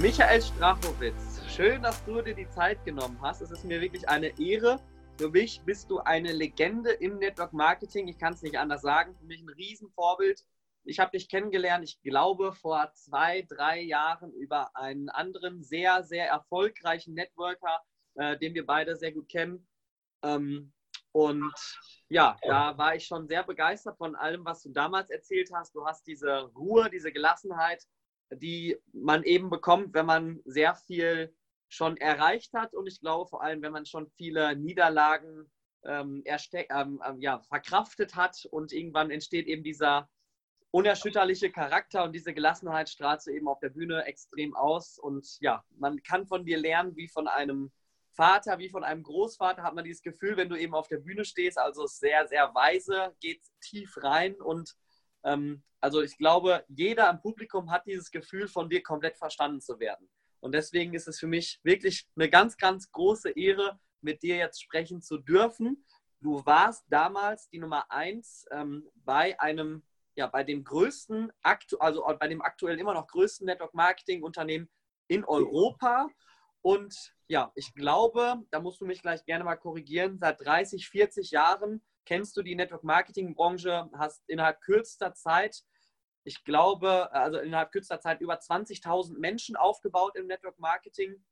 Michael Strachowitz, schön, dass du dir die Zeit genommen hast. Es ist mir wirklich eine Ehre. Für mich bist du eine Legende im Network Marketing. Ich kann es nicht anders sagen. Für mich ein Riesenvorbild. Ich habe dich kennengelernt, ich glaube, vor zwei, drei Jahren über einen anderen sehr, sehr erfolgreichen Networker, äh, den wir beide sehr gut kennen. Ähm, und ja, da war ich schon sehr begeistert von allem, was du damals erzählt hast. Du hast diese Ruhe, diese Gelassenheit, die man eben bekommt, wenn man sehr viel schon erreicht hat. Und ich glaube vor allem, wenn man schon viele Niederlagen ähm, ähm, ähm, ja, verkraftet hat und irgendwann entsteht eben dieser unerschütterliche Charakter und diese Gelassenheit strahlt du eben auf der Bühne extrem aus. Und ja, man kann von dir lernen wie von einem Vater, wie von einem Großvater, hat man dieses Gefühl, wenn du eben auf der Bühne stehst. Also sehr, sehr weise, geht tief rein und ähm, also ich glaube, jeder im Publikum hat dieses Gefühl, von dir komplett verstanden zu werden. Und deswegen ist es für mich wirklich eine ganz, ganz große Ehre, mit dir jetzt sprechen zu dürfen. Du warst damals die Nummer eins ähm, bei einem, ja, bei dem größten, also bei dem aktuell immer noch größten Network Marketing Unternehmen in Europa. Und ja, ich glaube, da musst du mich gleich gerne mal korrigieren, seit 30, 40 Jahren kennst du die Network Marketing Branche, hast innerhalb kürzester Zeit, ich glaube, also innerhalb kürzester Zeit über 20.000 Menschen aufgebaut im Network Marketing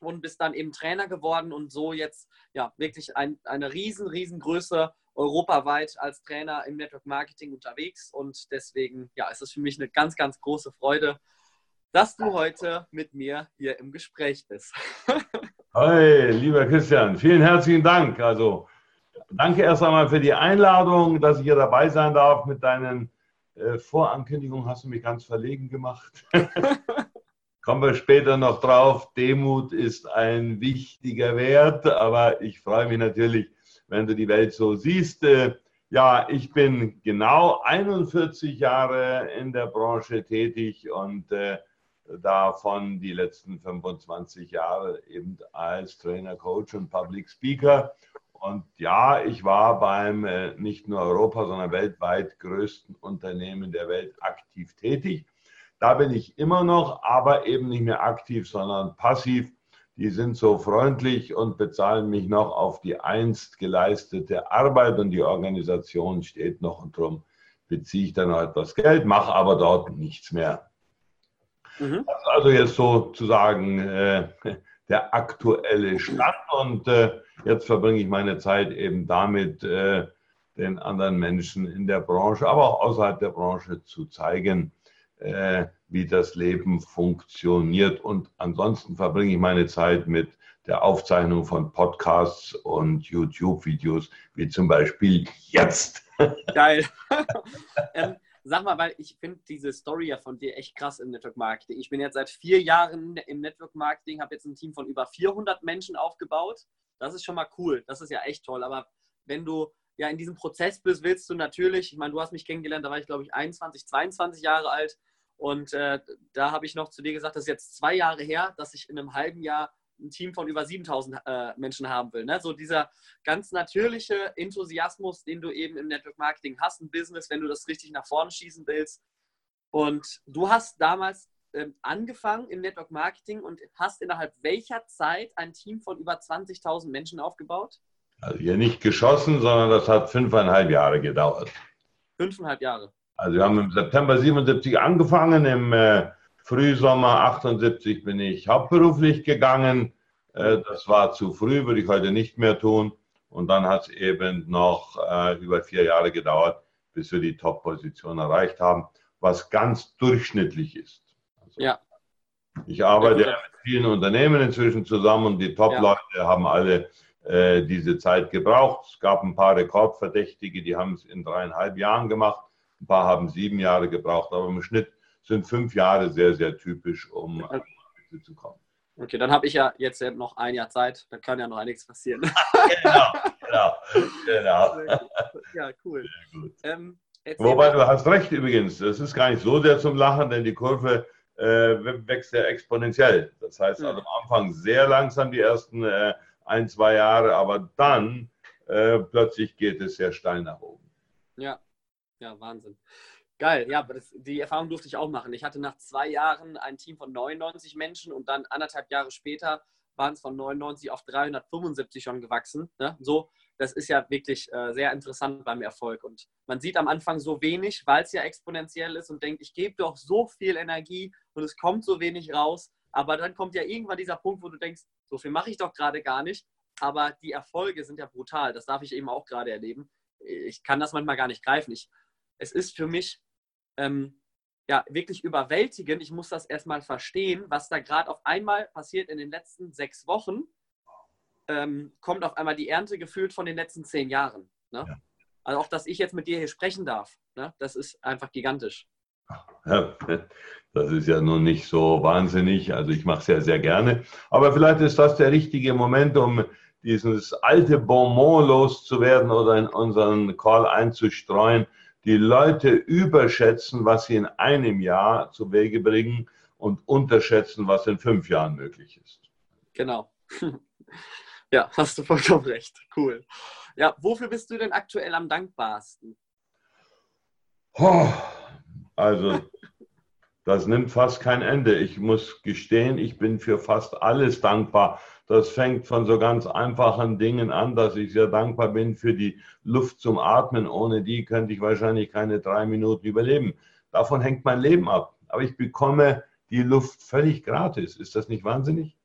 und bist dann eben Trainer geworden und so jetzt ja wirklich ein, eine riesen, riesengroße europaweit als Trainer im Network Marketing unterwegs und deswegen ja, ist es für mich eine ganz, ganz große Freude, dass du heute mit mir hier im Gespräch bist. Hi, lieber Christian, vielen herzlichen Dank. Also danke erst einmal für die Einladung, dass ich hier dabei sein darf. Mit deinen äh, Vorankündigungen hast du mich ganz verlegen gemacht. Kommen wir später noch drauf. Demut ist ein wichtiger Wert, aber ich freue mich natürlich, wenn du die Welt so siehst. Äh, ja, ich bin genau 41 Jahre in der Branche tätig und äh, davon die letzten 25 Jahre eben als Trainer, Coach und Public Speaker. Und ja, ich war beim äh, nicht nur Europa, sondern weltweit größten Unternehmen der Welt aktiv tätig. Da bin ich immer noch, aber eben nicht mehr aktiv, sondern passiv. Die sind so freundlich und bezahlen mich noch auf die einst geleistete Arbeit und die Organisation steht noch und darum beziehe ich dann noch etwas Geld, mache aber dort nichts mehr. Mhm. Also jetzt sozusagen äh, der aktuelle Stand und äh, jetzt verbringe ich meine Zeit eben damit, äh, den anderen Menschen in der Branche, aber auch außerhalb der Branche zu zeigen, äh, wie das Leben funktioniert. Und ansonsten verbringe ich meine Zeit mit der Aufzeichnung von Podcasts und YouTube-Videos, wie zum Beispiel jetzt. Geil. ähm, Sag mal, weil ich finde diese Story ja von dir echt krass im Network Marketing. Ich bin jetzt seit vier Jahren im Network Marketing, habe jetzt ein Team von über 400 Menschen aufgebaut. Das ist schon mal cool. Das ist ja echt toll. Aber wenn du ja in diesem Prozess bist, willst du natürlich, ich meine, du hast mich kennengelernt, da war ich glaube ich 21, 22 Jahre alt. Und äh, da habe ich noch zu dir gesagt, das ist jetzt zwei Jahre her, dass ich in einem halben Jahr ein Team von über 7000 äh, Menschen haben will. Ne? So dieser ganz natürliche Enthusiasmus, den du eben im Network Marketing hast, ein Business, wenn du das richtig nach vorne schießen willst. Und du hast damals ähm, angefangen im Network Marketing und hast innerhalb welcher Zeit ein Team von über 20.000 Menschen aufgebaut? Also hier nicht geschossen, sondern das hat fünfeinhalb Jahre gedauert. Fünfeinhalb Jahre. Also wir haben im September 77 angefangen, im äh, Frühsommer 78 bin ich hauptberuflich gegangen. Äh, das war zu früh, würde ich heute nicht mehr tun. Und dann hat es eben noch äh, über vier Jahre gedauert, bis wir die Top-Position erreicht haben, was ganz durchschnittlich ist. Also ja. Ich arbeite ja, mit vielen Unternehmen inzwischen zusammen und die Top-Leute ja. haben alle äh, diese Zeit gebraucht. Es gab ein paar Rekordverdächtige, die haben es in dreieinhalb Jahren gemacht. Ein paar haben sieben Jahre gebraucht, aber im Schnitt sind fünf Jahre sehr, sehr typisch, um an die zu kommen. Okay, dann habe ich ja jetzt noch ein Jahr Zeit, dann kann ja noch einiges passieren. genau, genau, genau. Ja, cool. Ähm, Wobei du hast recht übrigens, das ist gar nicht so sehr zum Lachen, denn die Kurve äh, wächst ja exponentiell. Das heißt also am Anfang sehr langsam die ersten äh, ein, zwei Jahre, aber dann äh, plötzlich geht es sehr steil nach oben. Ja, ja, Wahnsinn. Geil, ja, das, die Erfahrung durfte ich auch machen. Ich hatte nach zwei Jahren ein Team von 99 Menschen und dann anderthalb Jahre später waren es von 99 auf 375 schon gewachsen. Ne? So, das ist ja wirklich äh, sehr interessant beim Erfolg. Und man sieht am Anfang so wenig, weil es ja exponentiell ist und denkt, ich gebe doch so viel Energie und es kommt so wenig raus. Aber dann kommt ja irgendwann dieser Punkt, wo du denkst, so viel mache ich doch gerade gar nicht. Aber die Erfolge sind ja brutal. Das darf ich eben auch gerade erleben. Ich kann das manchmal gar nicht greifen. Ich, es ist für mich ähm, ja, wirklich überwältigend. Ich muss das erstmal verstehen, was da gerade auf einmal passiert in den letzten sechs Wochen. Ähm, kommt auf einmal die Ernte gefühlt von den letzten zehn Jahren. Ne? Ja. Also auch, dass ich jetzt mit dir hier sprechen darf, ne? das ist einfach gigantisch. Ja, das ist ja nun nicht so wahnsinnig. Also ich mache es ja sehr gerne. Aber vielleicht ist das der richtige Moment, um dieses alte Bonbon loszuwerden oder in unseren Call einzustreuen die Leute überschätzen, was sie in einem Jahr zu Wege bringen und unterschätzen, was in fünf Jahren möglich ist. Genau. Ja, hast du vollkommen recht. Cool. Ja, wofür bist du denn aktuell am dankbarsten? Oh, also, das nimmt fast kein Ende. Ich muss gestehen, ich bin für fast alles dankbar. Das fängt von so ganz einfachen Dingen an, dass ich sehr dankbar bin für die Luft zum Atmen. Ohne die könnte ich wahrscheinlich keine drei Minuten überleben. Davon hängt mein Leben ab. Aber ich bekomme die Luft völlig gratis. Ist das nicht wahnsinnig?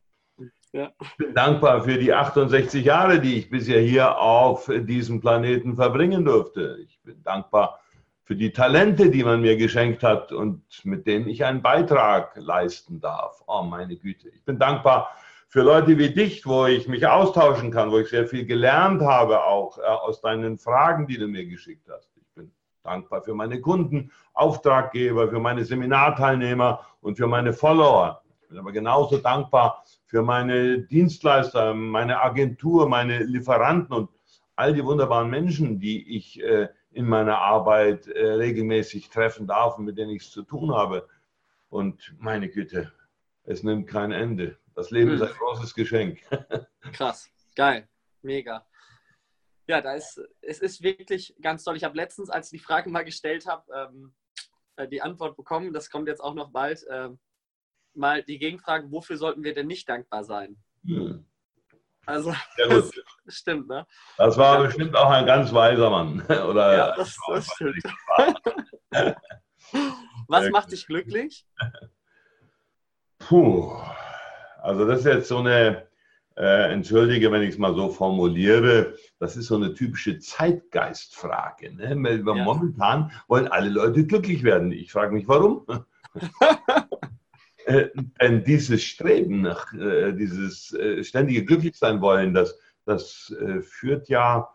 Ja. Ich bin dankbar für die 68 Jahre, die ich bisher hier auf diesem Planeten verbringen durfte. Ich bin dankbar für die Talente, die man mir geschenkt hat und mit denen ich einen Beitrag leisten darf. Oh, meine Güte. Ich bin dankbar für Leute wie dich, wo ich mich austauschen kann, wo ich sehr viel gelernt habe, auch äh, aus deinen Fragen, die du mir geschickt hast. Ich bin dankbar für meine Kunden, Auftraggeber, für meine Seminarteilnehmer und für meine Follower. Ich bin aber genauso dankbar für meine Dienstleister, meine Agentur, meine Lieferanten und all die wunderbaren Menschen, die ich äh, in meiner Arbeit äh, regelmäßig treffen darf und mit denen ich es zu tun habe. Und meine Güte, es nimmt kein Ende. Das Leben hm. ist ein großes Geschenk. Krass, geil, mega. Ja, da ist, es ist wirklich ganz toll. Ich habe letztens, als ich die Frage mal gestellt habe, ähm, äh, die Antwort bekommen, das kommt jetzt auch noch bald, äh, mal die Gegenfrage, wofür sollten wir denn nicht dankbar sein? Hm. Also, das stimmt, ne? Das war ja. bestimmt auch ein ganz weiser Mann. Oder ja, das, das stimmt. Was macht dich glücklich? Puh. Also das ist jetzt so eine, äh, entschuldige, wenn ich es mal so formuliere, das ist so eine typische Zeitgeistfrage. Ne? Weil ja. Momentan wollen alle Leute glücklich werden. Ich frage mich, warum? äh, denn dieses Streben nach, äh, dieses äh, ständige Glücklichsein wollen, das, das äh, führt ja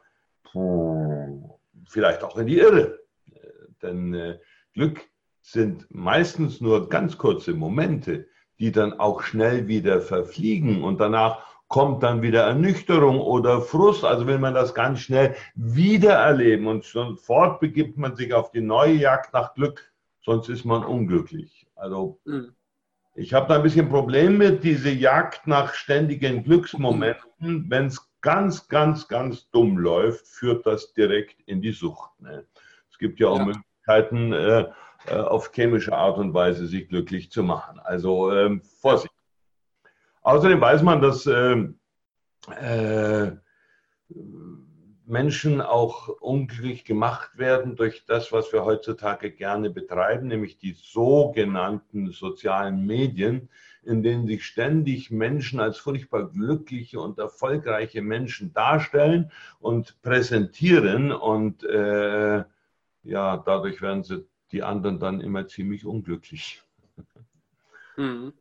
puh, vielleicht auch in die Irre. Äh, denn Glück sind meistens nur ganz kurze Momente die dann auch schnell wieder verfliegen und danach kommt dann wieder Ernüchterung oder Frust. Also will man das ganz schnell wieder erleben und sofort begibt man sich auf die neue Jagd nach Glück, sonst ist man unglücklich. Also mhm. ich habe da ein bisschen Problem mit diese Jagd nach ständigen Glücksmomenten. Wenn es ganz, ganz, ganz dumm läuft, führt das direkt in die Sucht. Ne? Es gibt ja auch ja. Möglichkeiten, äh, auf chemische Art und Weise sich glücklich zu machen. Also ähm, Vorsicht. Außerdem weiß man, dass äh, äh, Menschen auch unglücklich gemacht werden durch das, was wir heutzutage gerne betreiben, nämlich die sogenannten sozialen Medien, in denen sich ständig Menschen als furchtbar glückliche und erfolgreiche Menschen darstellen und präsentieren und äh, ja, dadurch werden sie die anderen dann immer ziemlich unglücklich. Mhm.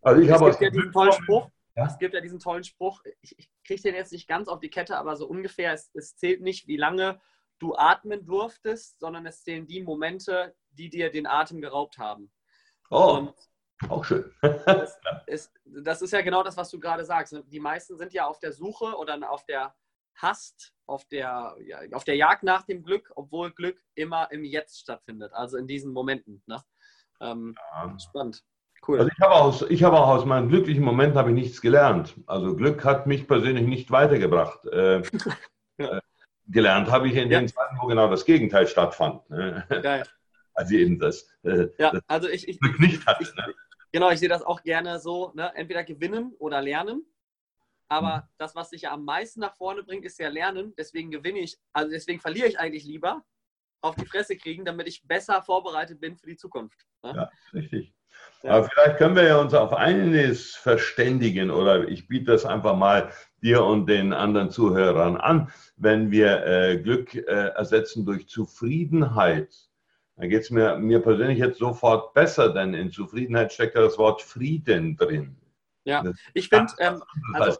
Also ich es habe gibt ja diesen tollen Spruch. Ja? Es gibt ja diesen tollen Spruch. Ich, ich kriege den jetzt nicht ganz auf die Kette, aber so ungefähr. Es, es zählt nicht, wie lange du atmen durftest, sondern es zählen die Momente, die dir den Atem geraubt haben. Oh, Und auch schön. das, ist, das ist ja genau das, was du gerade sagst. Die meisten sind ja auf der Suche oder auf der Hast, auf der, ja, auf der Jagd nach dem Glück, obwohl Glück immer im Jetzt stattfindet, also in diesen Momenten. Ne? Ähm, ja. Spannend. Cool. Also ich habe aus, ich habe auch aus meinen glücklichen Momenten habe ich nichts gelernt. Also Glück hat mich persönlich nicht weitergebracht. Äh, ja. äh, gelernt habe ich in ja. den Zeiten, wo genau das Gegenteil stattfand. Ne? weil sie eben das, äh, ja, das also ich, ich, verknüpft hatte. Ich, ne? Genau, ich sehe das auch gerne so, ne? entweder gewinnen oder lernen. Aber mhm. das, was dich ja am meisten nach vorne bringt, ist ja Lernen. Deswegen gewinne ich, also deswegen verliere ich eigentlich lieber auf die Fresse kriegen, damit ich besser vorbereitet bin für die Zukunft. Ne? Ja, richtig. Ja. Aber vielleicht können wir ja uns auf eines verständigen oder ich biete das einfach mal dir und den anderen Zuhörern an. Wenn wir äh, Glück äh, ersetzen durch Zufriedenheit, dann geht es mir, mir persönlich jetzt sofort besser, denn in Zufriedenheit steckt ja das Wort Frieden drin. Ja, ich finde, ähm, also,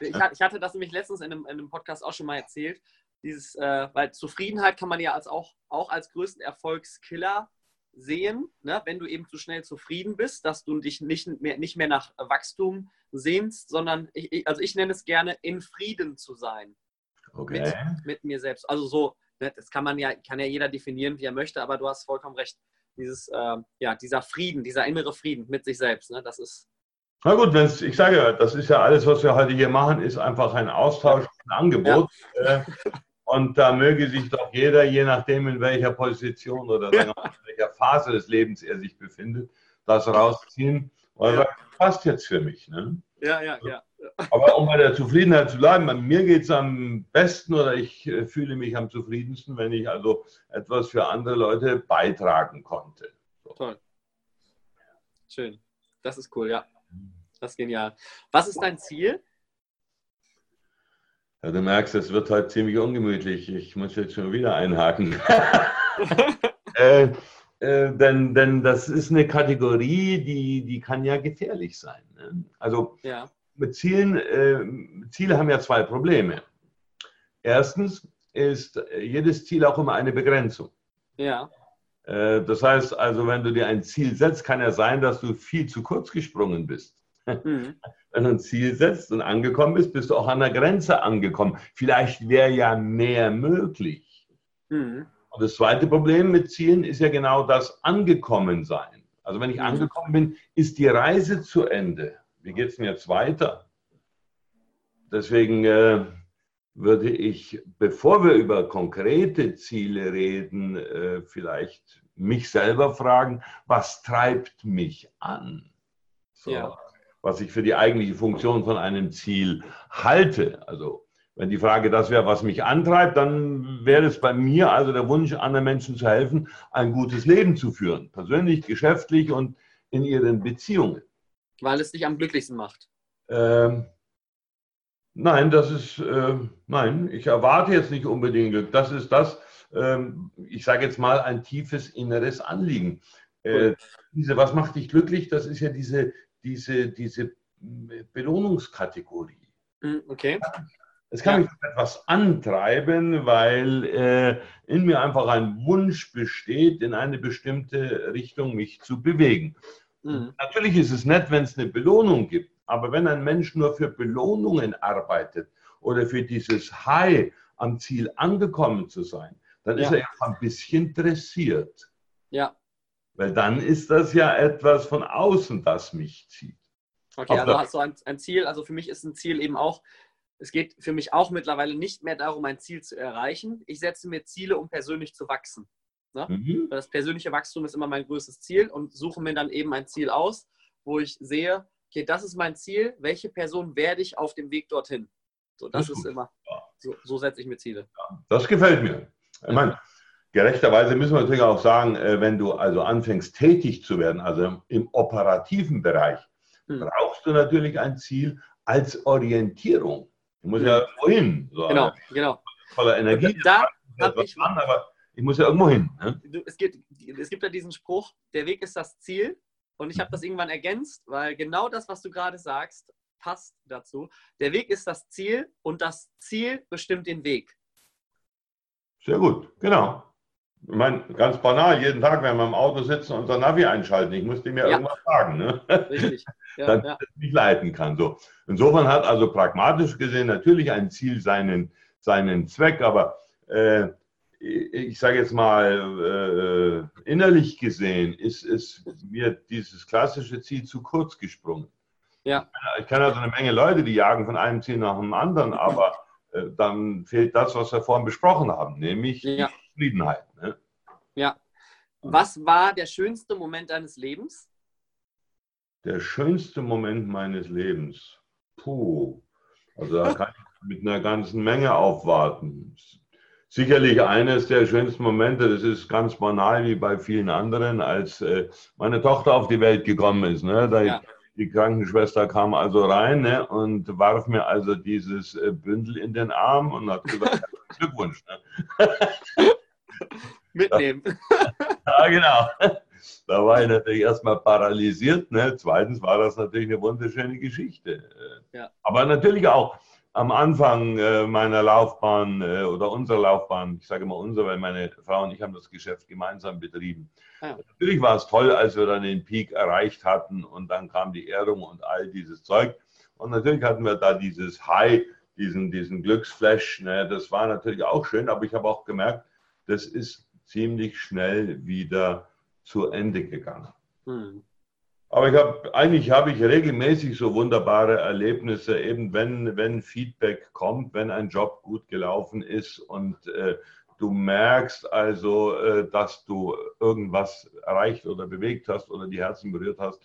ich, ich, hatte das nämlich letztens in einem, in einem, Podcast auch schon mal erzählt, dieses, äh, weil Zufriedenheit kann man ja als auch, auch als größten Erfolgskiller sehen, ne? wenn du eben zu schnell zufrieden bist, dass du dich nicht mehr, nicht mehr nach Wachstum sehnst, sondern ich, also ich nenne es gerne in Frieden zu sein. Okay. Mit, mit mir selbst. Also so, ne, das kann man ja, kann ja jeder definieren, wie er möchte, aber du hast vollkommen recht. Dieses, äh, ja, dieser Frieden, dieser innere Frieden mit sich selbst, ne, das ist. Na gut, wenn's, ich sage ja, das ist ja alles, was wir heute hier machen, ist einfach ein Austausch, ein Angebot. Ja. Äh, und da möge sich doch jeder, je nachdem in welcher Position oder in welcher Phase des Lebens er sich befindet, das rausziehen. Weil ja. das passt jetzt für mich. Ne? Ja, ja, ja. Aber um bei der Zufriedenheit zu bleiben, bei mir geht es am besten oder ich äh, fühle mich am zufriedensten, wenn ich also etwas für andere Leute beitragen konnte. So. Toll. Schön. Das ist cool, ja. Das ist genial. Was ist dein Ziel? Ja, du merkst, es wird heute ziemlich ungemütlich. Ich muss jetzt schon wieder einhaken. äh, äh, denn, denn das ist eine Kategorie, die, die kann ja gefährlich sein. Ne? Also ja. mit Zielen, äh, Ziele haben ja zwei Probleme. Erstens ist jedes Ziel auch immer eine Begrenzung. Ja. Äh, das heißt also, wenn du dir ein Ziel setzt, kann ja sein, dass du viel zu kurz gesprungen bist. Mhm. Wenn du ein Ziel setzt und angekommen bist, bist du auch an der Grenze angekommen. Vielleicht wäre ja mehr möglich. Mhm. Und das zweite Problem mit Zielen ist ja genau das Angekommensein. Also wenn ich mhm. angekommen bin, ist die Reise zu Ende. Wie geht es denn jetzt weiter? Deswegen äh, würde ich, bevor wir über konkrete Ziele reden, äh, vielleicht mich selber fragen, was treibt mich an? So. Ja was ich für die eigentliche Funktion von einem Ziel halte. Also wenn die Frage das wäre, was mich antreibt, dann wäre es bei mir also der Wunsch, anderen Menschen zu helfen, ein gutes Leben zu führen, persönlich, geschäftlich und in ihren Beziehungen. Weil es dich am glücklichsten macht. Ähm, nein, das ist, äh, nein, ich erwarte jetzt nicht unbedingt Glück. Das ist das, ähm, ich sage jetzt mal, ein tiefes inneres Anliegen. Äh, diese, was macht dich glücklich? Das ist ja diese, diese, diese Belohnungskategorie. Hm, okay. Es kann ja. mich etwas antreiben, weil äh, in mir einfach ein Wunsch besteht, in eine bestimmte Richtung mich zu bewegen. Mhm. Natürlich ist es nett, wenn es eine Belohnung gibt, aber wenn ein Mensch nur für Belohnungen arbeitet oder für dieses High am Ziel angekommen zu sein, dann ja. ist er ja ein bisschen dressiert. Ja. Weil dann ist das ja etwas von außen, das mich zieht. Okay, also hast du ein, ein Ziel. Also für mich ist ein Ziel eben auch, es geht für mich auch mittlerweile nicht mehr darum, ein Ziel zu erreichen. Ich setze mir Ziele, um persönlich zu wachsen. Ne? Mhm. Das persönliche Wachstum ist immer mein größtes Ziel und suche mir dann eben ein Ziel aus, wo ich sehe, okay, das ist mein Ziel, welche Person werde ich auf dem Weg dorthin? So, das, das ist, ist immer, so, so, setze ich mir Ziele. Ja, das gefällt mir. Ich meine, Gerechterweise müssen wir natürlich auch sagen, äh, wenn du also anfängst tätig zu werden, also im operativen Bereich, hm. brauchst du natürlich ein Ziel als Orientierung. Du musst hm. ja irgendwo hin. So genau, genau. Voller Energie. Da habe ich an, aber ich muss ja irgendwo hin. Ne? Es, gibt, es gibt ja diesen Spruch, der Weg ist das Ziel. Und ich habe das irgendwann ergänzt, weil genau das, was du gerade sagst, passt dazu. Der Weg ist das Ziel und das Ziel bestimmt den Weg. Sehr gut, genau. Ich meine, ganz banal, jeden Tag, wenn wir im Auto sitzen und unser Navi einschalten, ich musste mir ja. irgendwas sagen, ne? Richtig. Ja, Damit ja. ich nicht leiten kann. So. Insofern hat also pragmatisch gesehen natürlich ein Ziel seinen, seinen Zweck, aber äh, ich sage jetzt mal, äh, innerlich gesehen ist, ist mir dieses klassische Ziel zu kurz gesprungen. Ja. Ich kenne also eine Menge Leute, die jagen von einem Ziel nach dem anderen, aber äh, dann fehlt das, was wir vorhin besprochen haben, nämlich ja. Zufriedenheit. Ne? Ja, Was war der schönste Moment deines Lebens? Der schönste Moment meines Lebens. Puh. Also da kann ich mit einer ganzen Menge aufwarten. Sicherlich eines der schönsten Momente, das ist ganz banal wie bei vielen anderen, als äh, meine Tochter auf die Welt gekommen ist. Ne? Da, ja. Die Krankenschwester kam also rein ne, und warf mir also dieses äh, Bündel in den Arm und hat gesagt, Glückwunsch. Ne? Mitnehmen. ja, genau. Da war ich natürlich erstmal paralysiert. Ne? Zweitens war das natürlich eine wunderschöne Geschichte. Ja. Aber natürlich auch am Anfang äh, meiner Laufbahn äh, oder unserer Laufbahn, ich sage immer unser, weil meine Frau und ich haben das Geschäft gemeinsam betrieben. Ja. Natürlich war es toll, als wir dann den Peak erreicht hatten und dann kam die Ehrung und all dieses Zeug. Und natürlich hatten wir da dieses High, diesen, diesen Glücksflash. Ne? Das war natürlich auch schön, aber ich habe auch gemerkt, das ist ziemlich schnell wieder zu Ende gegangen. Hm. Aber ich habe eigentlich habe ich regelmäßig so wunderbare Erlebnisse, eben wenn, wenn Feedback kommt, wenn ein Job gut gelaufen ist und äh, du merkst also, äh, dass du irgendwas erreicht oder bewegt hast oder die Herzen berührt hast.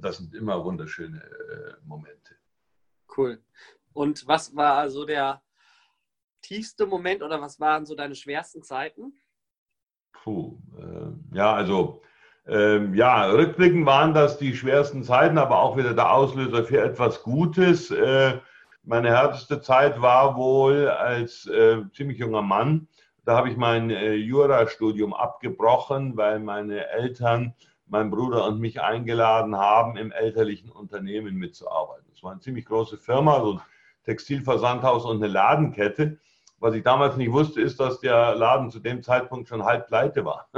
Das sind immer wunderschöne äh, Momente. Cool. Und was war so der tiefste Moment oder was waren so deine schwersten Zeiten? Puh, äh, ja, also ähm, ja, rückblickend waren das die schwersten Zeiten, aber auch wieder der Auslöser für etwas Gutes. Äh, meine härteste Zeit war wohl als äh, ziemlich junger Mann. Da habe ich mein äh, Jurastudium abgebrochen, weil meine Eltern, mein Bruder und mich eingeladen haben, im elterlichen Unternehmen mitzuarbeiten. Es war eine ziemlich große Firma, so ein Textilversandhaus und eine Ladenkette. Was ich damals nicht wusste, ist, dass der Laden zu dem Zeitpunkt schon halb pleite war.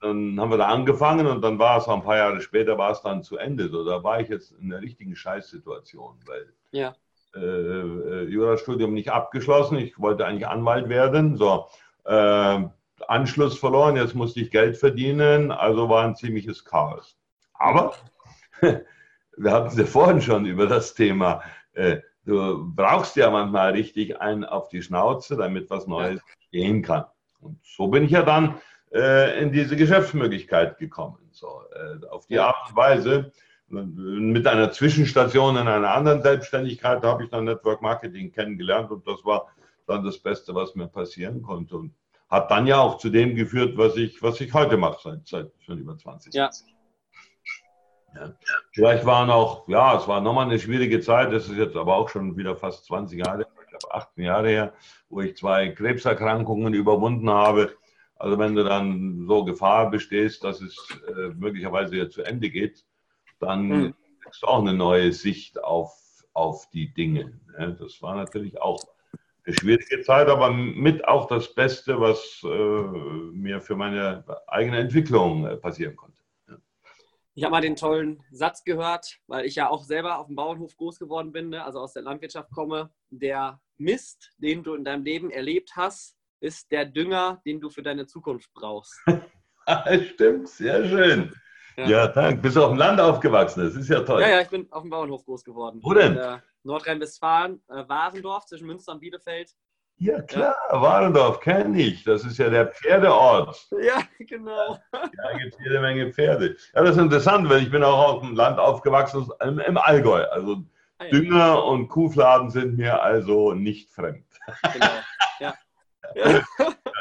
Dann haben wir da angefangen und dann war es ein paar Jahre später war es dann zu Ende. So, da war ich jetzt in einer richtigen Scheißsituation, weil ja. äh, äh Jurastudium nicht abgeschlossen. Ich wollte eigentlich Anwalt werden. So, äh, Anschluss verloren, jetzt musste ich Geld verdienen, also war ein ziemliches Chaos. Aber wir hatten es ja vorhin schon über das Thema. Äh, du brauchst ja manchmal richtig einen auf die Schnauze, damit was Neues ja. gehen kann. Und so bin ich ja dann in diese Geschäftsmöglichkeit gekommen. So, äh, auf die Art und Weise, mit einer Zwischenstation in einer anderen Selbstständigkeit, habe ich dann Network Marketing kennengelernt und das war dann das Beste, was mir passieren konnte. Und hat dann ja auch zu dem geführt, was ich, was ich heute mache, seit, seit schon über 20 Jahren. Ja. Ja. Vielleicht war noch, ja, es war nochmal eine schwierige Zeit, das ist jetzt aber auch schon wieder fast 20 Jahre, ich glaube 18 Jahre her, wo ich zwei Krebserkrankungen überwunden habe. Also wenn du dann so Gefahr bestehst, dass es äh, möglicherweise ja zu Ende geht, dann mhm. kriegst du auch eine neue Sicht auf, auf die Dinge. Ne? Das war natürlich auch eine schwierige Zeit, aber mit auch das Beste, was äh, mir für meine eigene Entwicklung äh, passieren konnte. Ja. Ich habe mal den tollen Satz gehört, weil ich ja auch selber auf dem Bauernhof groß geworden bin, ne? also aus der Landwirtschaft komme. Der Mist, den du in deinem Leben erlebt hast, ist der Dünger, den du für deine Zukunft brauchst. Stimmt, sehr schön. Ja. ja, danke. Bist du auf dem Land aufgewachsen? Das ist ja toll. Ja, ja, ich bin auf dem Bauernhof groß geworden. Wo denn? Äh, Nordrhein-Westfalen, äh, Warendorf zwischen Münster und Bielefeld. Ja, klar, ja. Warendorf kenne ich. Das ist ja der Pferdeort. Ja, genau. Da gibt es jede Menge Pferde. Ja, das ist interessant, weil ich bin auch auf dem Land aufgewachsen, im, im Allgäu. Also ah. Dünger und Kuhfladen sind mir also nicht fremd. Genau, ja. Ja.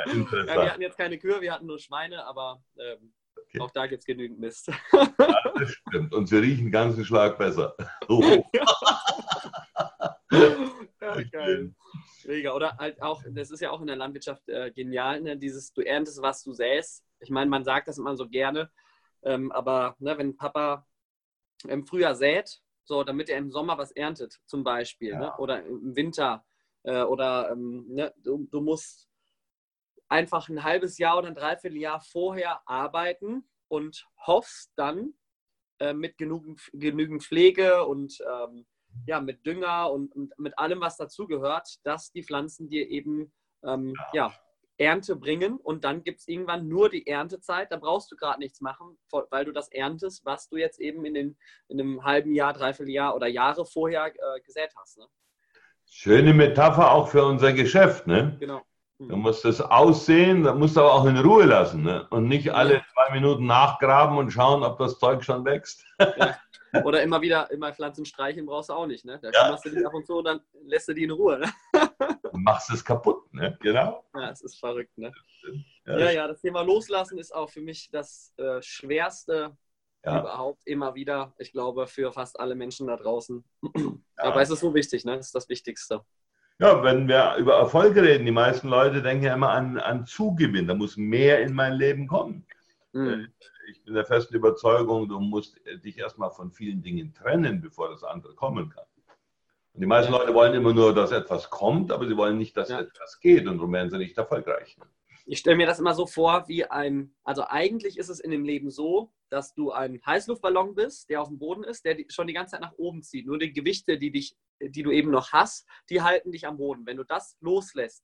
wir hatten jetzt keine Kühe, wir hatten nur Schweine, aber ähm, okay. auch da gibt es genügend Mist. Ja, das stimmt. Und sie riechen ganzen Schlag besser. Oh. ja, geil. Mega. Oder halt auch, das ist ja auch in der Landwirtschaft äh, genial, ne? dieses, du erntest, was du säst. Ich meine, man sagt das immer so gerne, ähm, aber ne, wenn Papa im Frühjahr sät, so, damit er im Sommer was erntet, zum Beispiel, ja. ne? oder im Winter, äh, oder ähm, ne, du, du, musst einfach ein halbes Jahr oder ein Dreivierteljahr vorher arbeiten und hoffst dann äh, mit genügend, genügend Pflege und ähm, ja, mit Dünger und, und, mit allem, was dazugehört, dass die Pflanzen dir eben ähm, ja. Ernte bringen und dann gibt es irgendwann nur die Erntezeit. Da brauchst du gerade nichts machen, weil du das erntest, was du jetzt eben in, den, in einem halben Jahr, dreiviertel Jahr oder Jahre vorher äh, gesät hast. Ne? Schöne Metapher auch für unser Geschäft, ne? Genau. Du musst es aussehen, da musst du aber auch in Ruhe lassen ne? und nicht alle zwei Minuten nachgraben und schauen, ob das Zeug schon wächst. Ja. Oder immer wieder immer Pflanzen streichen brauchst du auch nicht. Ne? Da ja. machst du dich ab und zu und dann lässt du die in Ruhe. Ne? Du machst es kaputt, ne? genau. Ja, es ist verrückt. Ne? Ja, ja, ja, das Thema Loslassen ist auch für mich das äh, Schwerste ja. überhaupt immer wieder. Ich glaube, für fast alle Menschen da draußen. Aber es ist so wichtig, ne? Das ist das Wichtigste. Ja, wenn wir über Erfolge reden, die meisten Leute denken ja immer an, an Zugewinn. Da muss mehr in mein Leben kommen. Mhm. Ich bin der festen Überzeugung, du musst dich erstmal von vielen Dingen trennen, bevor das andere kommen kann. Und die meisten ja. Leute wollen immer nur, dass etwas kommt, aber sie wollen nicht, dass ja. etwas geht und darum werden sie nicht erfolgreich. Ich stelle mir das immer so vor, wie ein, also eigentlich ist es in dem Leben so, dass du ein Heißluftballon bist, der auf dem Boden ist, der schon die ganze Zeit nach oben zieht. Nur die Gewichte, die, dich, die du eben noch hast, die halten dich am Boden. Wenn du das loslässt,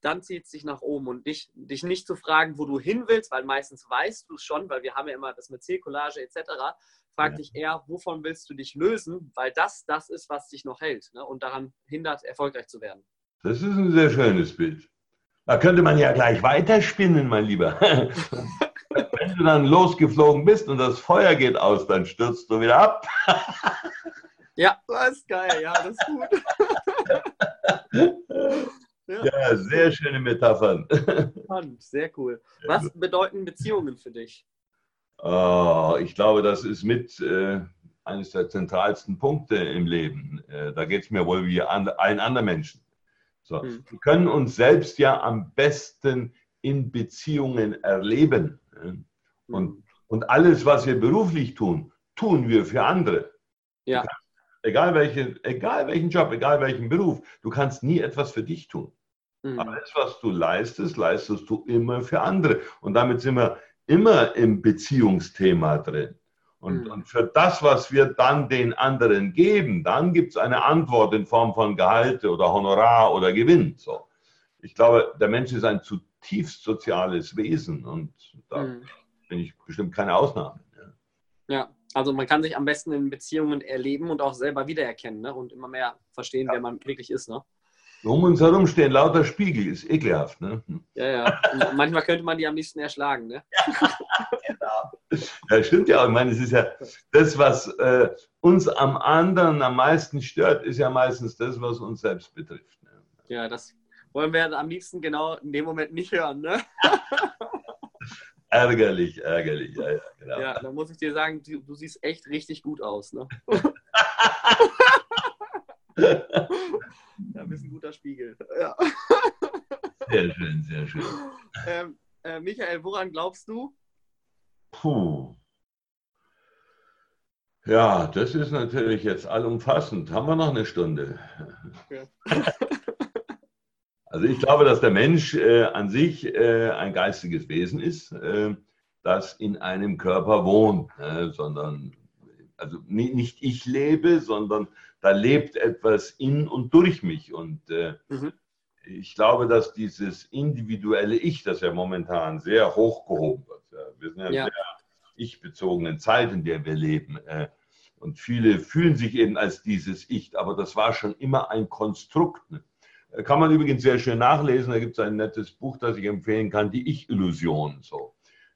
dann zieht es dich nach oben und dich, dich nicht zu fragen, wo du hin willst, weil meistens weißt du es schon, weil wir haben ja immer das mit Zirkulage etc. Frag ja. dich eher, wovon willst du dich lösen, weil das das ist, was dich noch hält ne? und daran hindert, erfolgreich zu werden. Das ist ein sehr schönes Bild. Da könnte man ja gleich weiterspinnen, mein Lieber. Wenn du dann losgeflogen bist und das Feuer geht aus, dann stürzt du wieder ab. ja, das ist geil, ja, das ist gut. ja. ja, sehr schöne Metaphern. Sehr cool. Was bedeuten Beziehungen für dich? Oh, ich glaube, das ist mit äh, eines der zentralsten Punkte im Leben. Äh, da geht es mir wohl wie an, allen anderen Menschen. So. Hm. Wir können uns selbst ja am besten in Beziehungen erleben. Und, mhm. und alles, was wir beruflich tun, tun wir für andere. Ja. Kannst, egal, welche, egal welchen Job, egal welchen Beruf, du kannst nie etwas für dich tun. Mhm. Alles, was du leistest, leistest du immer für andere. Und damit sind wir immer im Beziehungsthema drin. Und, mhm. und, für das, was wir dann den anderen geben, dann gibt es eine Antwort in Form von Gehalt oder Honorar oder Gewinn. So. Ich glaube, der Mensch ist ein zutiefst soziales Wesen und da mhm. bin ich bestimmt keine Ausnahme. Ja. ja. also man kann sich am besten in Beziehungen erleben und auch selber wiedererkennen ne? und immer mehr verstehen, ja. wer man wirklich ist. Ne? Um uns herum stehen lauter Spiegel, ist ekelhaft. Ne? Ja, ja. Und manchmal könnte man die am liebsten erschlagen. Ne? genau. Ja, stimmt ja. Ich meine, es ist ja das, was äh, uns am anderen am meisten stört, ist ja meistens das, was uns selbst betrifft. Ne? Ja, das wollen wir am liebsten genau in dem Moment nicht hören. Ne? ärgerlich, ärgerlich. Ja, ja, genau. ja, da muss ich dir sagen, du, du siehst echt richtig gut aus. Ne? Ja, bist ein guter Spiegel. Ja. Sehr schön, sehr schön. Ähm, äh, Michael, woran glaubst du? Puh. Ja, das ist natürlich jetzt allumfassend. Haben wir noch eine Stunde? Ja. Also ich glaube, dass der Mensch äh, an sich äh, ein geistiges Wesen ist, äh, das in einem Körper wohnt, ne, sondern also nicht ich lebe, sondern da lebt etwas in und durch mich. Und äh, mhm. ich glaube, dass dieses individuelle Ich, das ja momentan sehr hochgehoben wird, ja, wir sind ja, ja. sehr ich-bezogenen Zeit, in der wir leben. Äh, und viele fühlen sich eben als dieses Ich, aber das war schon immer ein Konstrukt. Ne? Äh, kann man übrigens sehr schön nachlesen. Da gibt es ein nettes Buch, das ich empfehlen kann, die Ich-Illusion. So.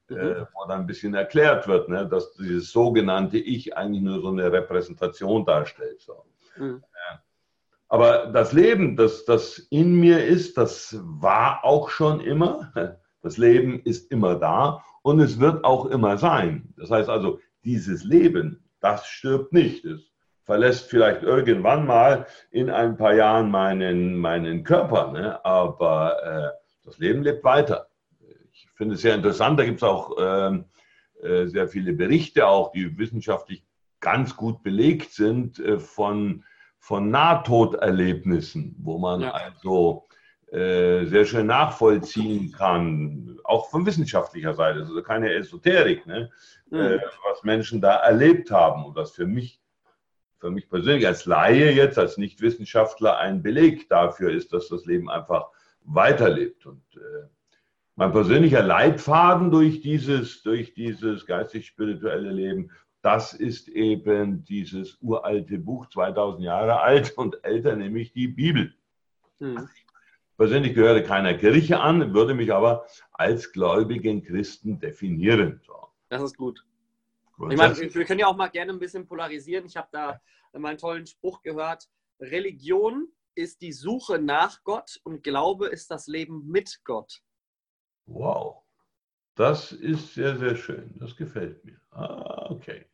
Mhm. Äh, wo dann ein bisschen erklärt wird, ne, dass dieses sogenannte Ich eigentlich nur so eine Repräsentation darstellt. So. Mhm. Aber das Leben, das, das in mir ist, das war auch schon immer. Das Leben ist immer da und es wird auch immer sein. Das heißt also, dieses Leben, das stirbt nicht. Es verlässt vielleicht irgendwann mal in ein paar Jahren meinen, meinen Körper, ne? aber äh, das Leben lebt weiter. Ich finde es sehr interessant, da gibt es auch ähm, äh, sehr viele Berichte, auch die wissenschaftlich ganz gut belegt sind äh, von, von Nahtoderlebnissen, wo man ja. also äh, sehr schön nachvollziehen kann, auch von wissenschaftlicher Seite, also keine Esoterik, ne? Mhm. Äh, was Menschen da erlebt haben und was für mich, für mich persönlich als Laie jetzt, als Nichtwissenschaftler ein Beleg dafür ist, dass das Leben einfach weiterlebt. Und äh, mein persönlicher Leitfaden durch dieses, durch dieses geistig-spirituelle Leben das ist eben dieses uralte Buch, 2000 Jahre alt und älter, nämlich die Bibel. Mhm. persönlich gehöre keiner Kirche an, würde mich aber als gläubigen Christen definieren. So. Das ist gut. Ich meine, wir können ja auch mal gerne ein bisschen polarisieren. Ich habe da mal einen tollen Spruch gehört. Religion ist die Suche nach Gott und Glaube ist das Leben mit Gott. Wow. Das ist sehr, sehr schön. Das gefällt mir. Ah, okay.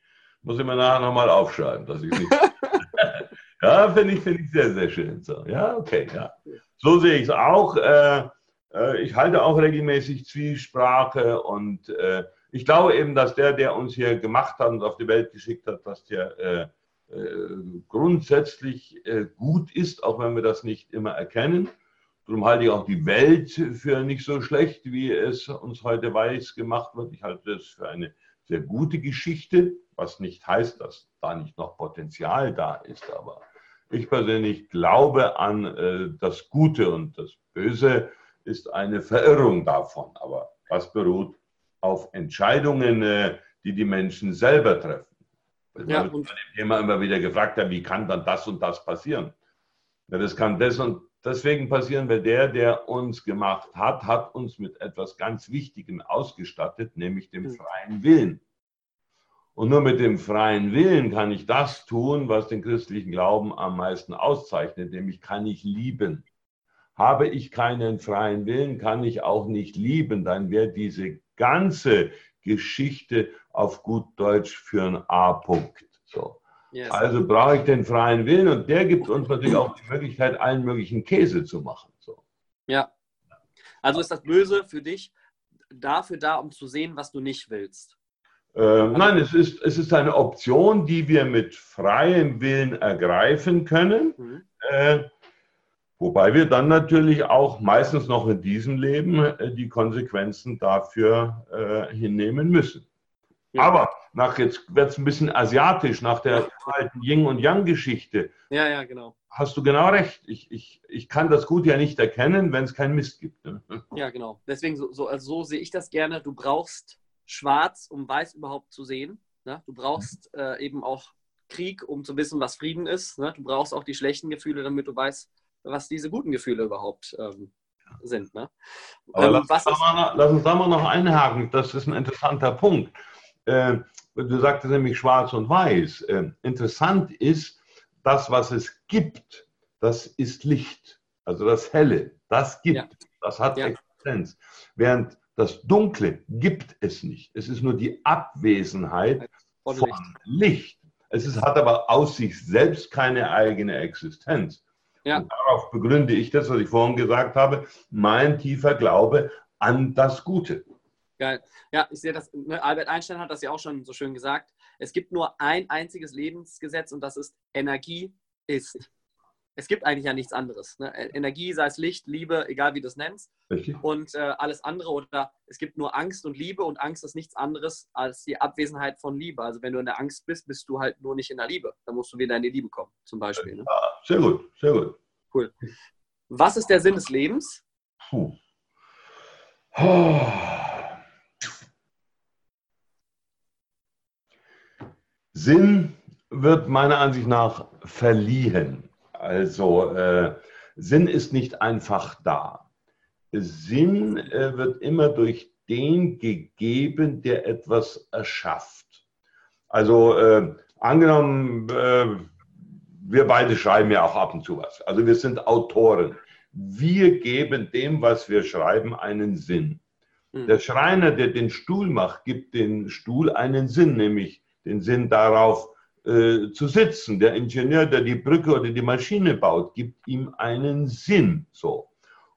Muss ich mir nachher nochmal aufschreiben, dass ich nicht. ja, finde ich, find ich sehr, sehr schön. So, ja, okay, ja. So sehe ich es auch. Äh, äh, ich halte auch regelmäßig Zwiesprache und äh, ich glaube eben, dass der, der uns hier gemacht hat und auf die Welt geschickt hat, dass der äh, äh, grundsätzlich äh, gut ist, auch wenn wir das nicht immer erkennen. Darum halte ich auch die Welt für nicht so schlecht, wie es uns heute weiß gemacht wird. Ich halte es für eine sehr gute Geschichte, was nicht heißt, dass da nicht noch Potenzial da ist. Aber ich persönlich glaube an äh, das Gute und das Böse ist eine Verirrung davon. Aber das beruht auf Entscheidungen, äh, die die Menschen selber treffen. Ja, und bei dem Thema immer wieder gefragt haben, wie kann dann das und das passieren? Ja, das kann das und deswegen passieren, weil der, der uns gemacht hat, hat uns mit etwas ganz Wichtigem ausgestattet, nämlich dem hm. freien Willen. Und nur mit dem freien Willen kann ich das tun, was den christlichen Glauben am meisten auszeichnet, nämlich kann ich lieben. Habe ich keinen freien Willen, kann ich auch nicht lieben, dann wäre diese ganze Geschichte auf gut Deutsch für einen A-Punkt. So. Yes. Also brauche ich den freien Willen und der gibt uns natürlich auch die Möglichkeit, allen möglichen Käse zu machen. So. Ja. Also ist das Böse für dich dafür da, um zu sehen, was du nicht willst? Äh, nein, es ist, es ist eine Option, die wir mit freiem Willen ergreifen können. Mhm. Äh, Wobei wir dann natürlich auch meistens noch in diesem Leben äh, die Konsequenzen dafür äh, hinnehmen müssen. Ja. Aber nach jetzt wird es ein bisschen asiatisch, nach der alten Yin- und Yang-Geschichte. Ja, ja, genau. Hast du genau recht. Ich, ich, ich kann das Gut ja nicht erkennen, wenn es keinen Mist gibt. Ne? Ja, genau. Deswegen, so, so, also so sehe ich das gerne. Du brauchst Schwarz, um Weiß überhaupt zu sehen. Ne? Du brauchst äh, eben auch Krieg, um zu wissen, was Frieden ist. Ne? Du brauchst auch die schlechten Gefühle, damit du weißt, was diese guten Gefühle überhaupt ähm, sind. Ne? Aber ähm, lass, uns mal, lass, uns da mal noch einhaken, das ist ein interessanter Punkt. Äh, du sagtest nämlich schwarz und weiß. Äh, interessant ist, das, was es gibt, das ist Licht. Also das Helle, das gibt, ja. das hat ja. Existenz. Während das Dunkle gibt es nicht. Es ist nur die Abwesenheit von, von Licht. Licht. Es ist, hat aber aus sich selbst keine eigene Existenz. Ja. Und darauf begründe ich das, was ich vorhin gesagt habe, mein tiefer Glaube an das Gute. Geil. Ja, ich sehe das. Ne, Albert Einstein hat das ja auch schon so schön gesagt. Es gibt nur ein einziges Lebensgesetz und das ist Energie ist. Es gibt eigentlich ja nichts anderes. Ne? E-, Energie, sei es Licht, Liebe, egal wie du es nennst. Richtig. Und äh, alles andere oder es gibt nur Angst und Liebe und Angst ist nichts anderes als die Abwesenheit von Liebe. Also wenn du in der Angst bist, bist du halt nur nicht in der Liebe. Dann musst du wieder in die Liebe kommen, zum Beispiel. Ne? Ja, sehr gut, sehr gut. Cool. Was ist der Sinn des Lebens? Puh. Sinn wird meiner Ansicht nach verliehen. Also äh, Sinn ist nicht einfach da. Sinn äh, wird immer durch den gegeben, der etwas erschafft. Also äh, angenommen, äh, wir beide schreiben ja auch ab und zu was. Also wir sind Autoren. Wir geben dem, was wir schreiben, einen Sinn. Hm. Der Schreiner, der den Stuhl macht, gibt den Stuhl einen Sinn, nämlich den Sinn darauf äh, zu sitzen. Der Ingenieur, der die Brücke oder die Maschine baut, gibt ihm einen Sinn. So.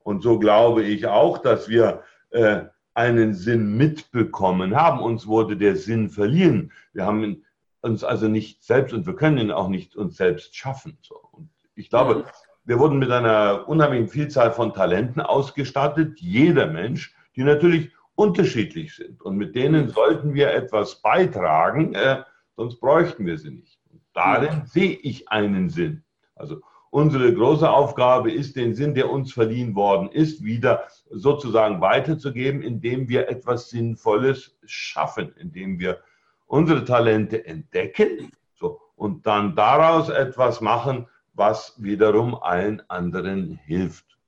Und so glaube ich auch, dass wir äh, einen Sinn mitbekommen haben. Uns wurde der Sinn verliehen. Wir haben uns also nicht selbst und wir können ihn auch nicht uns selbst schaffen. So. Und ich glaube, wir wurden mit einer unheimlichen Vielzahl von Talenten ausgestattet, jeder Mensch, die natürlich unterschiedlich sind. Und mit denen sollten wir etwas beitragen, äh, sonst bräuchten wir sie nicht. Und darin sehe ich einen Sinn. Also Unsere große Aufgabe ist, den Sinn, der uns verliehen worden ist, wieder sozusagen weiterzugeben, indem wir etwas Sinnvolles schaffen, indem wir unsere Talente entdecken so, und dann daraus etwas machen, was wiederum allen anderen hilft.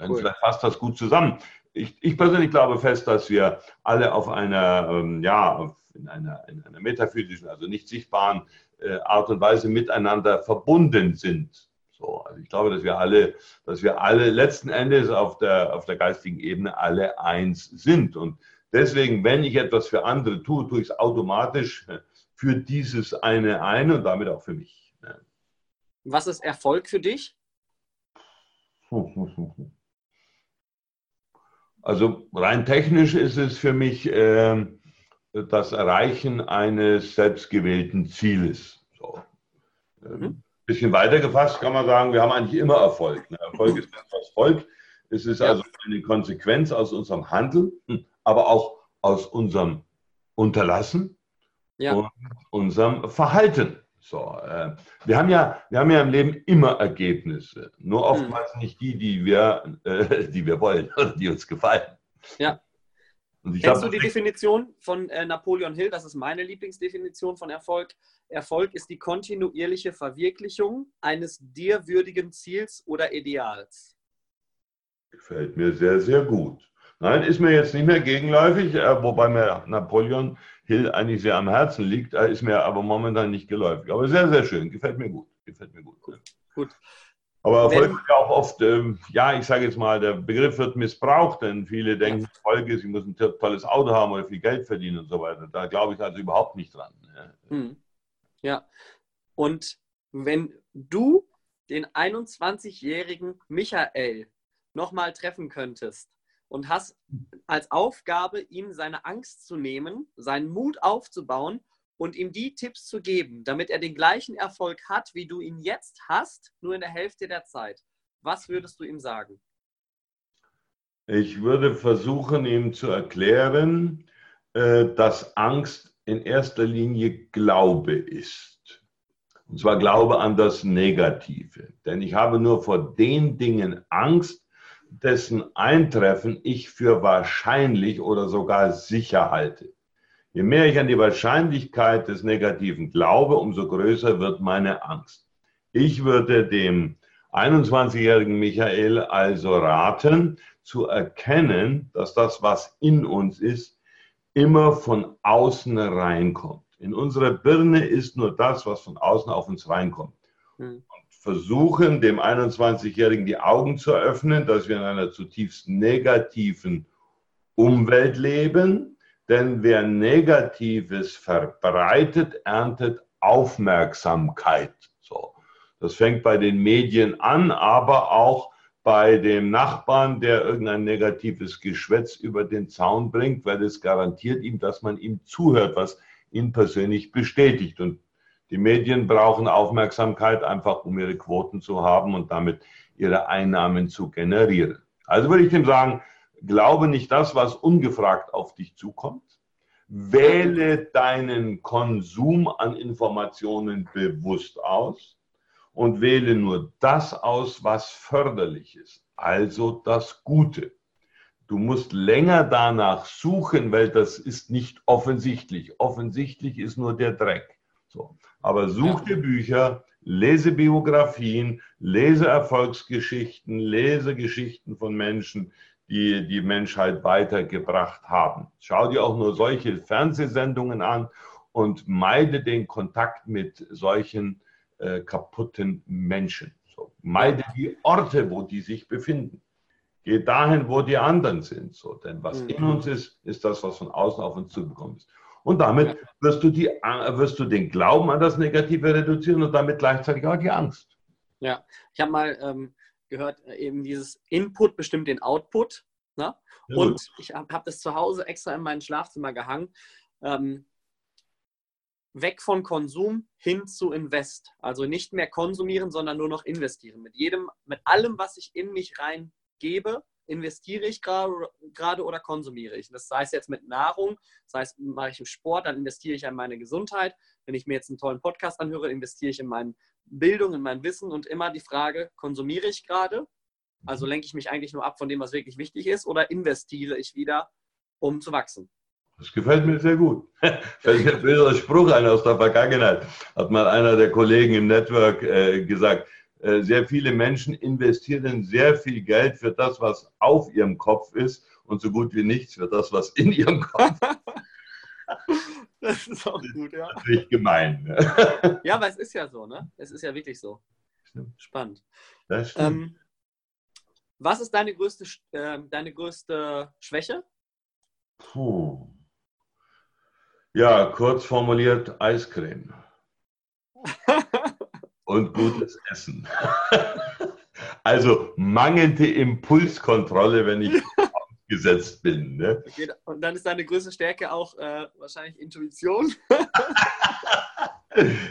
Cool. Vielleicht passt das gut zusammen. Ich, ich, persönlich glaube fest, dass wir alle auf einer, ähm, ja, in einer, in einer metaphysischen, also nicht sichtbaren äh, Art und Weise miteinander verbunden sind. So, also ich glaube, dass wir alle, dass wir alle letzten Endes auf der, auf der geistigen Ebene alle eins sind. Und deswegen, wenn ich etwas für andere tue, tue ich es automatisch für dieses eine ein und damit auch für mich. Was ist Erfolg für dich? Also rein technisch ist es für mich äh, das Erreichen eines selbstgewählten Zieles. So. Ähm, mhm. Bisschen weiter gefasst kann man sagen, wir haben eigentlich immer Erfolg. Ne? Erfolg ist etwas Volk. Es ist also eine Konsequenz aus unserem Handeln, aber auch aus unserem Unterlassen ja. und unserem Verhalten. So, äh, wir, haben ja, wir haben ja im Leben immer Ergebnisse, nur oftmals hm. nicht die, die wir, äh, die wir wollen oder die uns gefallen. Ja. Kennst du die Definition von äh, Napoleon Hill? Das ist meine Lieblingsdefinition von Erfolg. Erfolg ist die kontinuierliche Verwirklichung eines dir würdigen Ziels oder Ideals. Gefällt mir sehr, sehr gut. Nein, ist mir jetzt nicht mehr gegenläufig, äh, wobei mir Napoleon Hill eigentlich sehr am Herzen liegt, äh, ist mir aber momentan nicht geläufig. Aber sehr, sehr schön, gefällt mir gut. Gefällt mir gut. Gut. Aber Erfolg ist ja auch oft, ähm, ja, ich sage jetzt mal, der Begriff wird missbraucht, denn viele denken, Erfolg ist, ich muss ein tolles Auto haben oder viel Geld verdienen und so weiter. Da glaube ich also überhaupt nicht dran. Ja. Hm. ja. Und wenn du den 21-jährigen Michael nochmal treffen könntest, und hast als Aufgabe, ihm seine Angst zu nehmen, seinen Mut aufzubauen und ihm die Tipps zu geben, damit er den gleichen Erfolg hat, wie du ihn jetzt hast, nur in der Hälfte der Zeit. Was würdest du ihm sagen? Ich würde versuchen, ihm zu erklären, äh, dass Angst in erster Linie Glaube ist. Und zwar Glaube an das Negative. Denn ich habe nur vor den Dingen Angst, dessen Eintreffen ich für wahrscheinlich oder sogar sicher halte. Je mehr ich an die Wahrscheinlichkeit des Negativen glaube, umso größer wird meine Angst. Ich würde dem 21-jährigen Michael also raten, zu erkennen, dass das, was in uns ist, immer von außen reinkommt. In unserer Birne ist nur das, was von außen auf uns reinkommt. Hm versuchen, dem 21-Jährigen die Augen zu öffnen, dass wir in einer zutiefst negativen Umwelt leben. Denn wer Negatives verbreitet, erntet Aufmerksamkeit. So. Das fängt bei den Medien an, aber auch bei dem Nachbarn, der irgendein negatives Geschwätz über den Zaun bringt, weil es garantiert ihm, dass man ihm zuhört, was ihn persönlich bestätigt. Und die Medien brauchen Aufmerksamkeit einfach, um ihre Quoten zu haben und damit ihre Einnahmen zu generieren. Also würde ich dem sagen, glaube nicht das, was ungefragt auf dich zukommt. Wähle deinen Konsum an Informationen bewusst aus und wähle nur das aus, was förderlich ist, also das Gute. Du musst länger danach suchen, weil das ist nicht offensichtlich. Offensichtlich ist nur der Dreck. So. Aber such dir Bücher, lese Biografien, lese Erfolgsgeschichten, lese Geschichten von Menschen, die die Menschheit weitergebracht haben. Schau dir auch nur solche Fernsehsendungen an und meide den Kontakt mit solchen äh, kaputten Menschen. So, meide die Orte, wo die sich befinden. Geh dahin, wo die anderen sind. So, denn was mhm. in uns ist, ist das, was von außen auf uns zugekommen ist. Und damit wirst du, die, wirst du den Glauben an das Negative reduzieren und damit gleichzeitig auch die Angst. Ja, ich habe mal ähm, gehört, äh, eben dieses Input bestimmt den Output. Ne? Ja. Und ich habe hab das zu Hause extra in mein Schlafzimmer gehangen. Ähm, weg von Konsum hin zu Invest. Also nicht mehr konsumieren, sondern nur noch investieren. Mit jedem, mit allem, was ich in mich reingebe, investiere ich gerade oder konsumiere ich? Das heißt jetzt mit Nahrung, das heißt, mache ich im Sport, dann investiere ich in meine Gesundheit. Wenn ich mir jetzt einen tollen Podcast anhöre, investiere ich in meine Bildung, in mein Wissen und immer die Frage, konsumiere ich gerade? Also lenke ich mich eigentlich nur ab von dem, was wirklich wichtig ist, oder investiere ich wieder, um zu wachsen? Das gefällt mir sehr gut. Fällt mir ein Spruch ein aus der Vergangenheit. Hat mal einer der Kollegen im Network äh, gesagt, Äh, sehr viele Menschen investieren sehr viel Geld für das, was auf ihrem Kopf ist und so gut wie nichts für das, was in ihrem Kopf ist. das ist auch gut, ja. Natürlich gemein. Ne? Ja, aber es ist ja so, ne? Es ist ja wirklich so. Stimmt. Spannend. Das stimmt. Ähm, was ist deine größte, äh, deine größte Schwäche? Puh. Ja, kurz formuliert Eiscreme. Und gutes Essen. also mangelnde Impulskontrolle, wenn ich gesetzt bin. Ne? Okay, und dann ist deine größte Stärke auch äh, wahrscheinlich Intuition.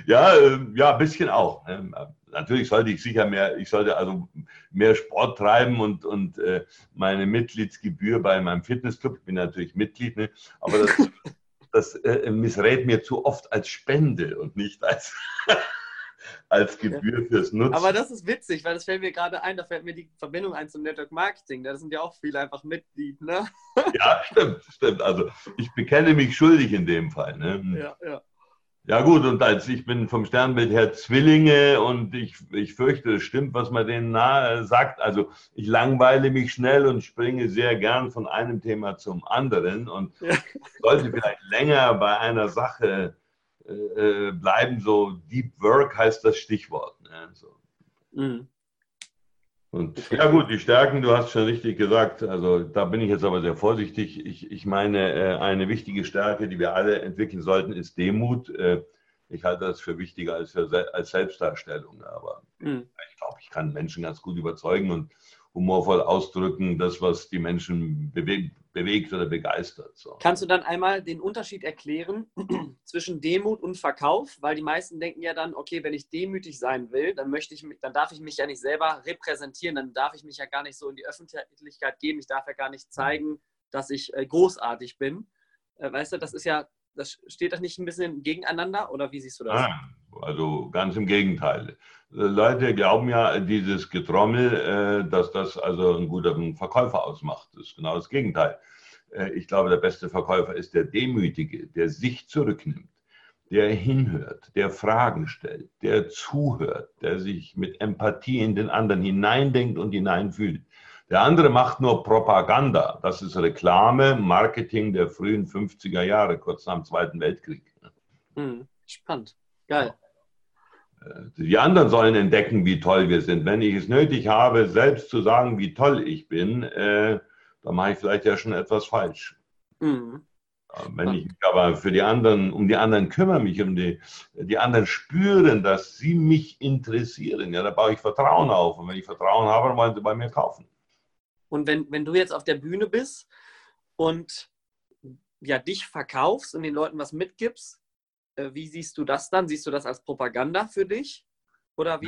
ja, äh, ja, ein bisschen auch. Ne? Natürlich sollte ich sicher mehr, ich sollte also mehr Sport treiben und, und äh, meine Mitgliedsgebühr bei meinem Fitnessclub, ich bin natürlich Mitglied, ne? aber das, das äh, missrät mir zu oft als Spende und nicht als, als Gebühr fürs Nutzen. Aber das ist witzig, weil das fällt mir gerade ein, da fällt mir die Verbindung ein zum Network Marketing. Da sind ja auch viele einfach Mitglied, ne? Ja, stimmt, stimmt. Also ich bekenne mich schuldig in dem Fall. Ne? Ja, ja. Ja gut, und als ich bin vom Sternbild her Zwillinge und ich, ich fürchte, es stimmt, was man denen nahe sagt. Also ich langweile mich schnell und springe sehr gern von einem Thema zum anderen und ja. sollte vielleicht länger bei einer Sache äh, äh, bleiben. So Deep Work heißt das Stichwort. Ne? So. Mhm. Und ja gut, die Stärken, du hast schon richtig gesagt, also da bin ich jetzt aber sehr vorsichtig. Ich, ich meine, äh, eine wichtige Stärke, die wir alle entwickeln sollten, ist Demut. Äh, ich halte das für wichtiger als, für, als Selbstdarstellung, aber mhm. ich glaube, ich kann Menschen ganz gut überzeugen und humorvoll ausdrücken, das, was die Menschen bewegt, bewegt oder begeistert. So. Kannst du dann einmal den Unterschied erklären zwischen Demut und Verkauf? Weil die meisten denken ja dann, okay, wenn ich demütig sein will, dann möchte ich, dann darf ich mich ja nicht selber repräsentieren, dann darf ich mich ja gar nicht so in die Öffentlichkeit geben, ich darf ja gar nicht zeigen, dass ich äh, großartig bin. Äh, weißt du, das ist ja, das steht das nicht ein bisschen gegeneinander oder wie siehst du das? Ah, also ganz im Gegenteil. Leute glauben ja, dieses Getrommel, äh, dass das also einen guten Verkäufer ausmacht. Das ist genau das Gegenteil. Äh, ich glaube, der beste Verkäufer ist der Demütige, der sich zurücknimmt, der hinhört, der Fragen stellt, der zuhört, der sich mit Empathie in den anderen hineindenkt und hineinfühlt. Der andere macht nur Propaganda. Das ist Reklame, Marketing der frühen 50er Jahre, kurz nach dem Zweiten Weltkrieg. Hm, spannend. Geil. Äh, die anderen sollen entdecken, wie toll wir sind. Wenn ich es nötig habe, selbst zu sagen, wie toll ich bin, äh, dann mache ich vielleicht ja schon etwas falsch. Mhm. Wenn ich mich aber für die anderen, um die anderen kümmere, mich um die, die anderen spüren, dass sie mich interessieren, ja, da baue ich Vertrauen auf. Und wenn ich Vertrauen habe, dann wollen sie bei mir kaufen. Und wenn, wenn du jetzt auf der Bühne bist und ja, dich verkaufst und den Leuten was mitgibst, äh, wie siehst du das dann? Siehst du das als Propaganda für dich? Oder wie?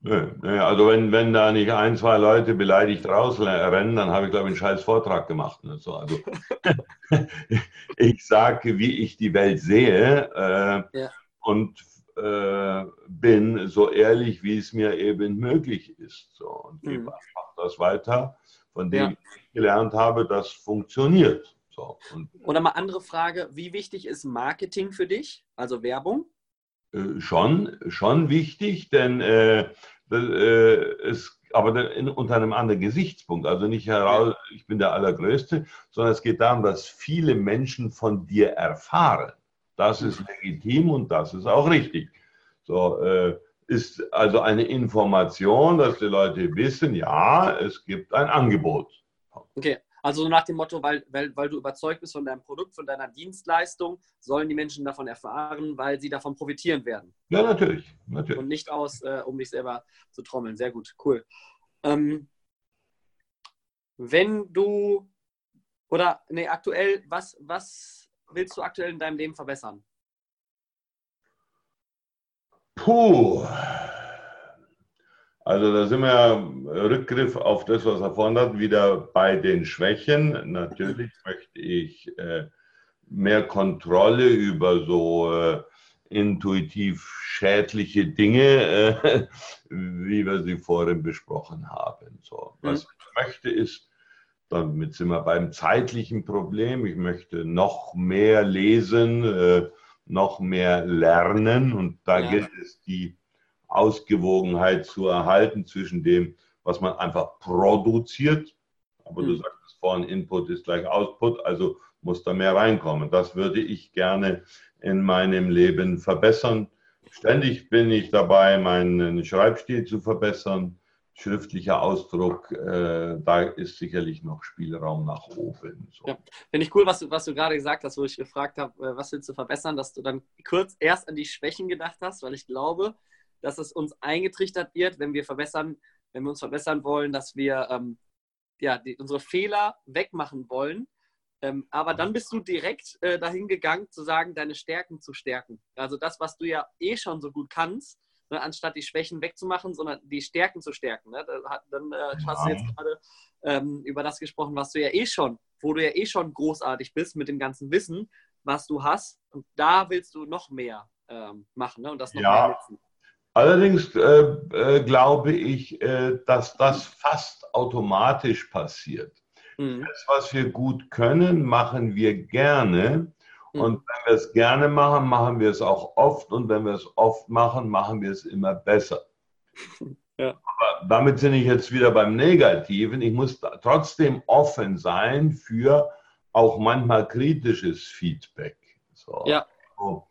Nö. Nö. Also wenn, wenn da nicht ein, zwei Leute beleidigt rausrennen, dann habe ich, glaube ich, einen scheiß Vortrag gemacht. Ne? So, also, ich sage, wie ich die Welt sehe äh, ja. und äh, bin so ehrlich, wie es mir eben möglich ist. So, und mhm. mache das weiter, von dem ja. ich gelernt habe, das funktioniert. So, Oder mal andere Frage, wie wichtig ist Marketing für dich, also Werbung? Äh, schon, schon wichtig, denn äh, äh, es, aber in, unter einem anderen Gesichtspunkt. Also nicht heraus, ich bin der Allergrößte, sondern es geht darum, dass viele Menschen von dir erfahren. Das ist mhm. legitim und das ist auch richtig. So, äh, ist also eine Information, dass die Leute wissen, ja, es gibt ein Angebot. Okay, also nach dem Motto, weil, weil, weil du überzeugt bist von deinem Produkt, von deiner Dienstleistung, sollen die Menschen davon erfahren, weil sie davon profitieren werden. Ja, natürlich. natürlich. Und nicht aus, äh, um dich selber zu trommeln. Sehr gut, cool. Ähm, wenn du, oder nee, aktuell, was, was willst du aktuell in deinem Leben verbessern? Puh. Also da sind wir Rückgriff auf das, was er vorhin hat, wieder bei den Schwächen. Natürlich möchte ich äh, mehr Kontrolle über so äh, intuitiv schädliche Dinge, äh, wie wir sie vorhin besprochen haben. So, was mhm. ich möchte ist, damit sind wir beim zeitlichen Problem, ich möchte noch mehr lesen, noch mehr lernen und da ja. gilt es, die Ausgewogenheit zu erhalten zwischen dem, was man einfach produziert. Aber mhm. du sagtest vorhin, Input ist gleich Output, also muss da mehr reinkommen. Das würde ich gerne in meinem Leben verbessern. Ständig bin ich dabei, meinen Schreibstil zu verbessern schriftlicher Ausdruck, äh, da ist sicherlich noch Spielraum nach oben. So. Ja, finde ich cool, was du, was du gerade gesagt hast, wo ich gefragt habe, äh, was willst du verbessern, dass du dann kurz erst an die Schwächen gedacht hast, weil ich glaube, dass es uns eingetrichtert wird, wenn wir verbessern, wenn wir uns verbessern wollen, dass wir ähm, ja, die, unsere Fehler wegmachen wollen. Ähm, aber dann bist du direkt äh, dahin gegangen, zu sagen, deine Stärken zu stärken. Also das, was du ja eh schon so gut kannst, ne, anstatt die Schwächen wegzumachen, sondern die Stärken zu stärken. Ne? Dann äh, hast du jetzt gerade ähm, über das gesprochen, was du ja eh schon, wo du ja eh schon großartig bist mit dem ganzen Wissen, was du hast. Und da willst du noch mehr ähm, machen ne? und das noch ja. mehr nutzen. Allerdings äh, äh, glaube ich, äh, dass das fast automatisch passiert. Mhm. Das, was wir gut können, machen wir gerne. Mhm. Und wenn wir es gerne machen, machen wir es auch oft. Und wenn wir es oft machen, machen wir es immer besser. Ja. Aber damit sind ich jetzt wieder beim Negativen. Ich muss trotzdem offen sein für auch manchmal kritisches Feedback. So. Ja. So.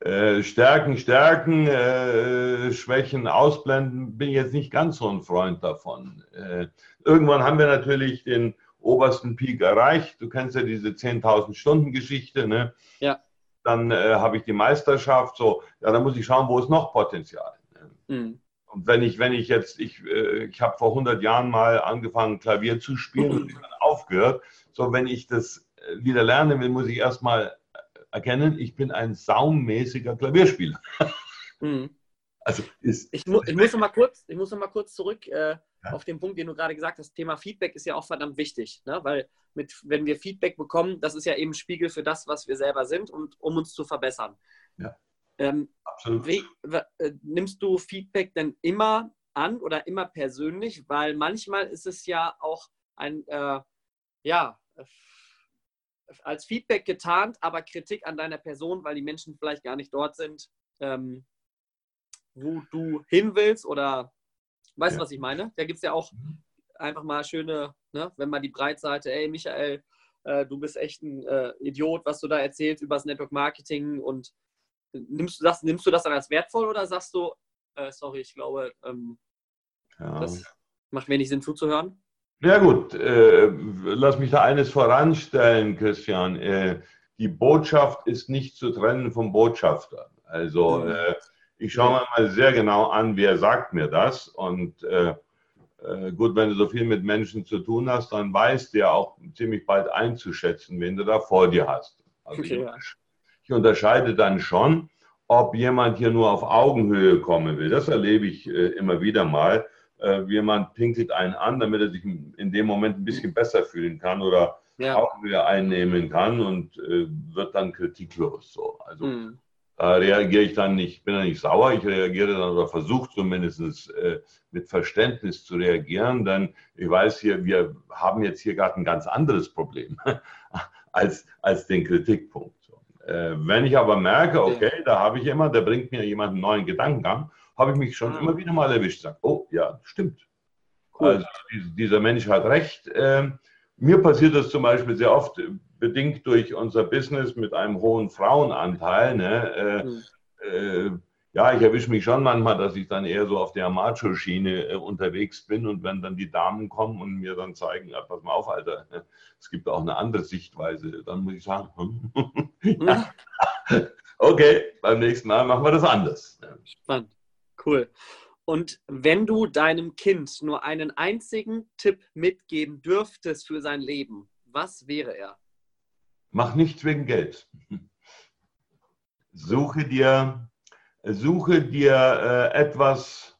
Äh, stärken, stärken, äh, Schwächen ausblenden, bin ich jetzt nicht ganz so ein Freund davon. Äh, irgendwann haben wir natürlich den obersten Peak erreicht. Du kennst ja diese 10.000 Stunden Geschichte. Ne? Ja. Dann äh, habe ich die Meisterschaft. So, ja, dann muss ich schauen, wo ist noch Potenzial. Ne? Mhm. Und wenn ich, wenn ich jetzt, ich, äh, ich habe vor 100 Jahren mal angefangen, Klavier zu spielen und dann aufgehört. So, wenn ich das wieder lernen will, muss ich erstmal erkennen, ich bin ein saumäßiger Klavierspieler. Mhm. Also ist, ich, mu ich, muss noch mal kurz, ich muss noch mal kurz zurück äh, ja. auf den Punkt, den du gerade gesagt hast. Thema Feedback ist ja auch verdammt wichtig, ne? weil mit, wenn wir Feedback bekommen, das ist ja eben Spiegel für das, was wir selber sind und um uns zu verbessern. Ja. Ähm, Absolut. Wie, äh, nimmst du Feedback denn immer an oder immer persönlich? Weil manchmal ist es ja auch ein, äh, ja, als Feedback getarnt, aber Kritik an deiner Person, weil die Menschen vielleicht gar nicht dort sind, ähm, wo du hin willst oder weißt du, ja. was ich meine? Da gibt es ja auch mhm. einfach mal schöne, ne, wenn man die Breitseite, ey Michael, äh, du bist echt ein äh, Idiot, was du da erzählst über das Network Marketing und nimmst du das, nimmst du das dann als wertvoll oder sagst du, äh, sorry, ich glaube, ähm, ja. das macht wenig Sinn zuzuhören? Ja gut, äh, lass mich da eines voranstellen, Christian. Äh, die Botschaft ist nicht zu trennen vom Botschafter. Also mhm. äh, ich schaue mir mal sehr genau an, wer sagt mir das. Und äh, äh, gut, wenn du so viel mit Menschen zu tun hast, dann weißt du ja auch ziemlich bald einzuschätzen, wen du da vor dir hast. Also okay. ich, ich unterscheide dann schon, ob jemand hier nur auf Augenhöhe kommen will. Das erlebe ich äh, immer wieder mal äh, jemand pinkelt einen an, damit er sich in dem Moment ein bisschen besser fühlen kann oder ja. auch wieder einnehmen kann und äh, wird dann kritiklos. So. Also mhm. da reagiere ich dann nicht, bin dann nicht sauer, ich reagiere dann oder versuche zumindest äh, mit Verständnis zu reagieren, denn ich weiß hier, wir haben jetzt hier gerade ein ganz anderes Problem als, als den Kritikpunkt. So. Äh, wenn ich aber merke, okay, da habe ich jemanden, der bringt mir jemanden einen neuen Gedankengang habe ich mich schon ah. immer wieder mal erwischt. Sag, oh ja, stimmt. Cool. Also dieser Mensch hat recht. Ähm, mir passiert das zum Beispiel sehr oft, bedingt durch unser Business mit einem hohen Frauenanteil. Ne? Äh, mhm. äh, ja, ich erwische mich schon manchmal, dass ich dann eher so auf der Macho-Schiene äh, unterwegs bin und wenn dann die Damen kommen und mir dann zeigen, ja, pass mal auf, Alter, es gibt auch eine andere Sichtweise, dann muss ich sagen, hm, ja. okay, beim nächsten Mal machen wir das anders. Spannend. Cool. Und wenn du deinem Kind nur einen einzigen Tipp mitgeben dürftest für sein Leben, was wäre er? Mach nichts wegen Geld. Suche dir, suche dir äh, etwas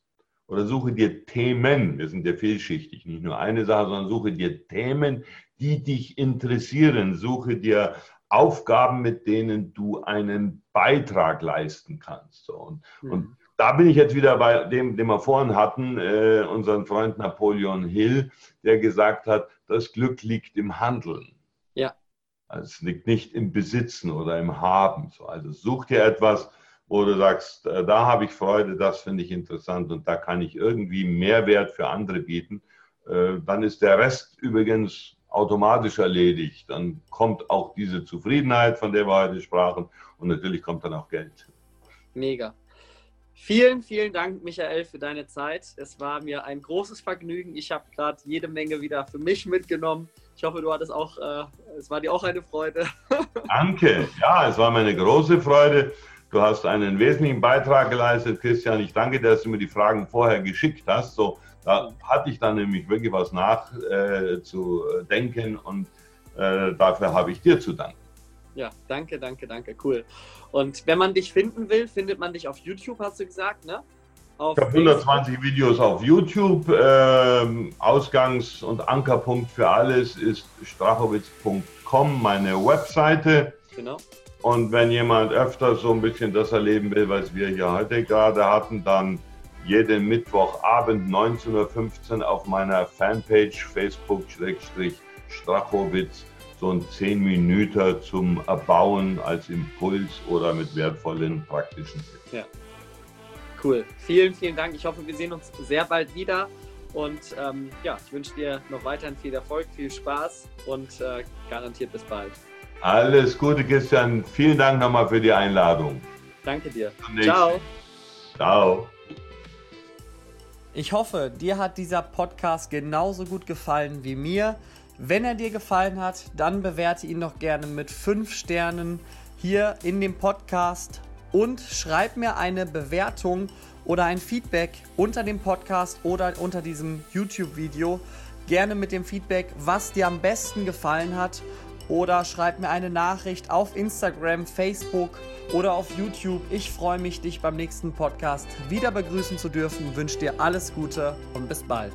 oder suche dir Themen. Wir sind ja vielschichtig, nicht nur eine Sache, sondern suche dir Themen, die dich interessieren. Suche dir Aufgaben, mit denen du einen Beitrag leisten kannst. Und, mhm. und da bin ich jetzt wieder bei dem, den wir vorhin hatten, äh, unseren Freund Napoleon Hill, der gesagt hat, das Glück liegt im Handeln. Ja. Also es liegt nicht im Besitzen oder im Haben. Also such dir etwas, wo du sagst, äh, da habe ich Freude, das finde ich interessant und da kann ich irgendwie Mehrwert für andere bieten, äh, dann ist der Rest übrigens automatisch erledigt. Dann kommt auch diese Zufriedenheit, von der wir heute sprachen und natürlich kommt dann auch Geld. Mega. Vielen, vielen Dank, Michael, für deine Zeit. Es war mir ein großes Vergnügen. Ich habe gerade jede Menge wieder für mich mitgenommen. Ich hoffe, du hattest auch, äh, es war dir auch eine Freude. Danke. Ja, es war mir eine große Freude. Du hast einen wesentlichen Beitrag geleistet, Christian. Ich danke dir, dass du mir die Fragen vorher geschickt hast. So, da hatte ich dann nämlich wirklich was nachzudenken äh, und äh, dafür habe ich dir zu danken. Ja, danke, danke, danke, cool. Und wenn man dich finden will, findet man dich auf YouTube, hast du gesagt, ne? Auf ich habe 120 Videos auf YouTube. Ähm, Ausgangs- und Ankerpunkt für alles ist strachowitz.com, meine Webseite. Genau. Und wenn jemand öfter so ein bisschen das erleben will, was wir hier heute gerade hatten, dann jeden Mittwochabend 19.15 Uhr auf meiner Fanpage Facebook-Strachowitz so ein 10 Minuten zum Erbauen als Impuls oder mit wertvollen praktischen Tipps. Ja. Cool. Vielen, vielen Dank. Ich hoffe, wir sehen uns sehr bald wieder. Und ähm, ja, ich wünsche dir noch weiterhin viel Erfolg, viel Spaß und äh, garantiert bis bald. Alles Gute, Christian. Vielen Dank nochmal für die Einladung. Danke dir. Ciao. Ciao. Ich hoffe, dir hat dieser Podcast genauso gut gefallen wie mir. Wenn er dir gefallen hat, dann bewerte ihn doch gerne mit 5 Sternen hier in dem Podcast und schreib mir eine Bewertung oder ein Feedback unter dem Podcast oder unter diesem YouTube-Video. Gerne mit dem Feedback, was dir am besten gefallen hat. Oder schreib mir eine Nachricht auf Instagram, Facebook oder auf YouTube. Ich freue mich, dich beim nächsten Podcast wieder begrüßen zu dürfen. Wünsche dir alles Gute und bis bald.